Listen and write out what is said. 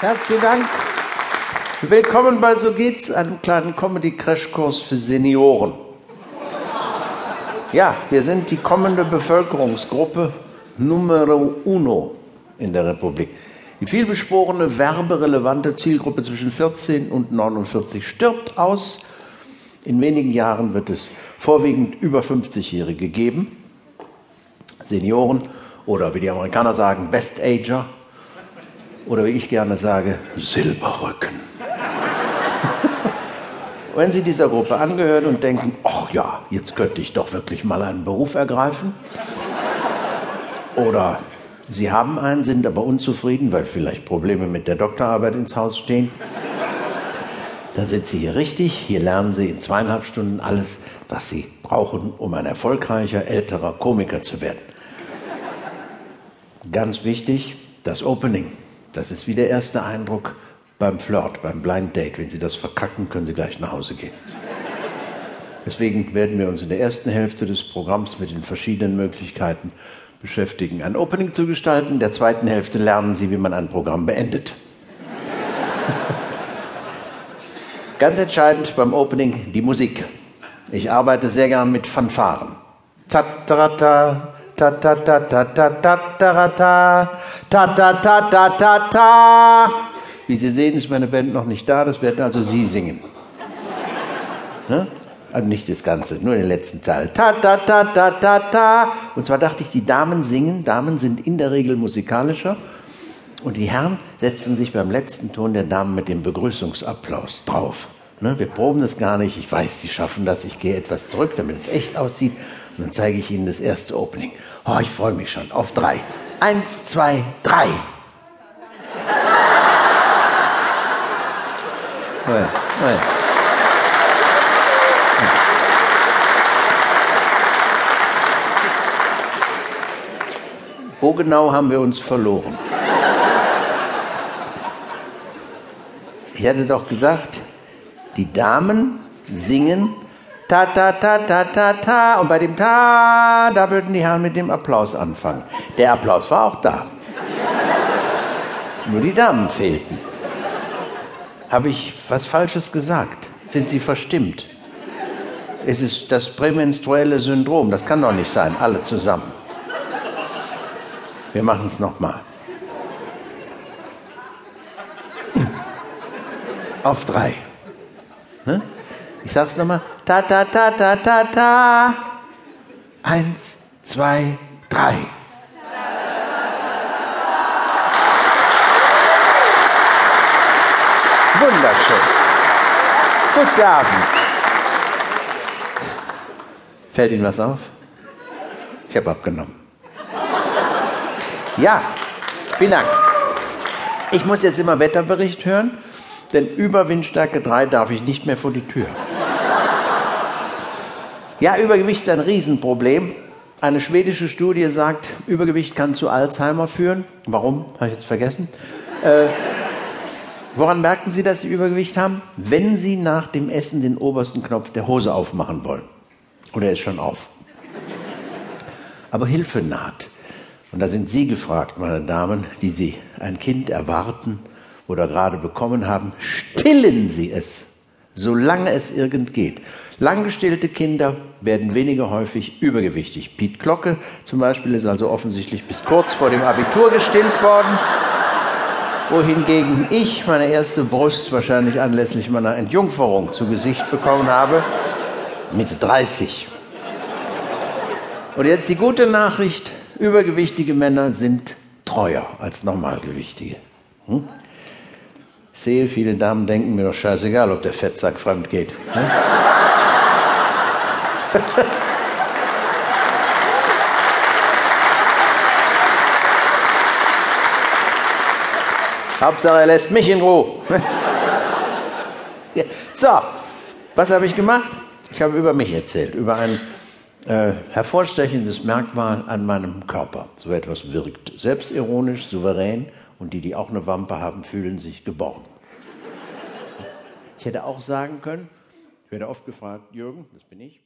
Herzlichen Dank. Willkommen bei So geht's, einem kleinen Comedy-Crashkurs für Senioren. Ja, wir sind die kommende Bevölkerungsgruppe Numero uno in der Republik. Die vielbeschworene, werberelevante Zielgruppe zwischen 14 und 49 stirbt aus. In wenigen Jahren wird es vorwiegend über 50-Jährige geben, Senioren oder wie die Amerikaner sagen, Best-Ager oder wie ich gerne sage, Silberrücken. Wenn Sie dieser Gruppe angehören und denken, ach ja, jetzt könnte ich doch wirklich mal einen Beruf ergreifen, oder Sie haben einen, sind aber unzufrieden, weil vielleicht Probleme mit der Doktorarbeit ins Haus stehen, dann sind Sie hier richtig. Hier lernen Sie in zweieinhalb Stunden alles, was Sie brauchen, um ein erfolgreicher, älterer Komiker zu werden. Ganz wichtig, das Opening. Das ist wie der erste Eindruck beim Flirt, beim Blind Date. Wenn Sie das verkacken, können Sie gleich nach Hause gehen. Deswegen werden wir uns in der ersten Hälfte des Programms mit den verschiedenen Möglichkeiten beschäftigen, ein Opening zu gestalten. In der zweiten Hälfte lernen Sie, wie man ein Programm beendet. Ganz entscheidend beim Opening die Musik. Ich arbeite sehr gern mit Fanfaren. Ta ta ta ta ta ta ta ta ta ta ta ta ta ta ta ta ta Wie Sie sehen, ist meine Band noch nicht da, das werden also Sie singen. Ne? Also nicht das Ganze, nur den letzten Teil. Ta ta ta ta ta ta. Und zwar dachte ich, die Damen singen. Damen sind in der Regel musikalischer. Und die Herren setzen sich beim letzten Ton der Damen mit dem Begrüßungsapplaus drauf. Ne, wir proben das gar nicht. Ich weiß, Sie schaffen das. Ich gehe etwas zurück, damit es echt aussieht. Und dann zeige ich Ihnen das erste Opening. Oh, ich freue mich schon. Auf drei. Eins, zwei, drei. Ja, ja. Wo genau haben wir uns verloren? Ich hatte doch gesagt, die Damen singen ta ta ta ta ta ta und bei dem ta, da würden die Herren mit dem Applaus anfangen. Der Applaus war auch da. Nur die Damen fehlten. Habe ich was Falsches gesagt? Sind Sie verstimmt? Es ist das prämenstruelle Syndrom. Das kann doch nicht sein, alle zusammen. Wir machen es nochmal. Auf drei. Ne? Ich sag's nochmal. Ta, ta, ta, ta, ta, ta. Eins, zwei, drei. Wunderschön. Guten Abend. Fällt Ihnen was auf? Ich habe abgenommen. Ja, vielen Dank. Ich muss jetzt immer Wetterbericht hören, denn über Windstärke 3 darf ich nicht mehr vor die Tür. Ja, Übergewicht ist ein Riesenproblem. Eine schwedische Studie sagt, Übergewicht kann zu Alzheimer führen. Warum? Habe ich jetzt vergessen. Äh, woran merken Sie, dass Sie Übergewicht haben? Wenn Sie nach dem Essen den obersten Knopf der Hose aufmachen wollen. Oder er ist schon auf. Aber Hilfe naht. Und da sind Sie gefragt, meine Damen, die Sie ein Kind erwarten oder gerade bekommen haben. Stillen Sie es, solange es irgend geht. Langgestillte Kinder werden weniger häufig übergewichtig. Piet Glocke zum Beispiel ist also offensichtlich bis kurz vor dem Abitur gestillt worden, wohingegen ich meine erste Brust wahrscheinlich anlässlich meiner Entjungferung zu Gesicht bekommen habe mit 30. Und jetzt die gute Nachricht, übergewichtige Männer sind treuer als normalgewichtige. Hm? Sehe, viele Damen denken mir doch scheißegal, ob der Fettsack fremd geht. Hm? Hauptsache, er lässt mich in Ruhe. so, was habe ich gemacht? Ich habe über mich erzählt, über ein äh, hervorstechendes Merkmal an meinem Körper. So etwas wirkt selbstironisch, souverän und die, die auch eine Wampe haben, fühlen sich geborgen. Ich hätte auch sagen können, ich werde oft gefragt, Jürgen, das bin ich,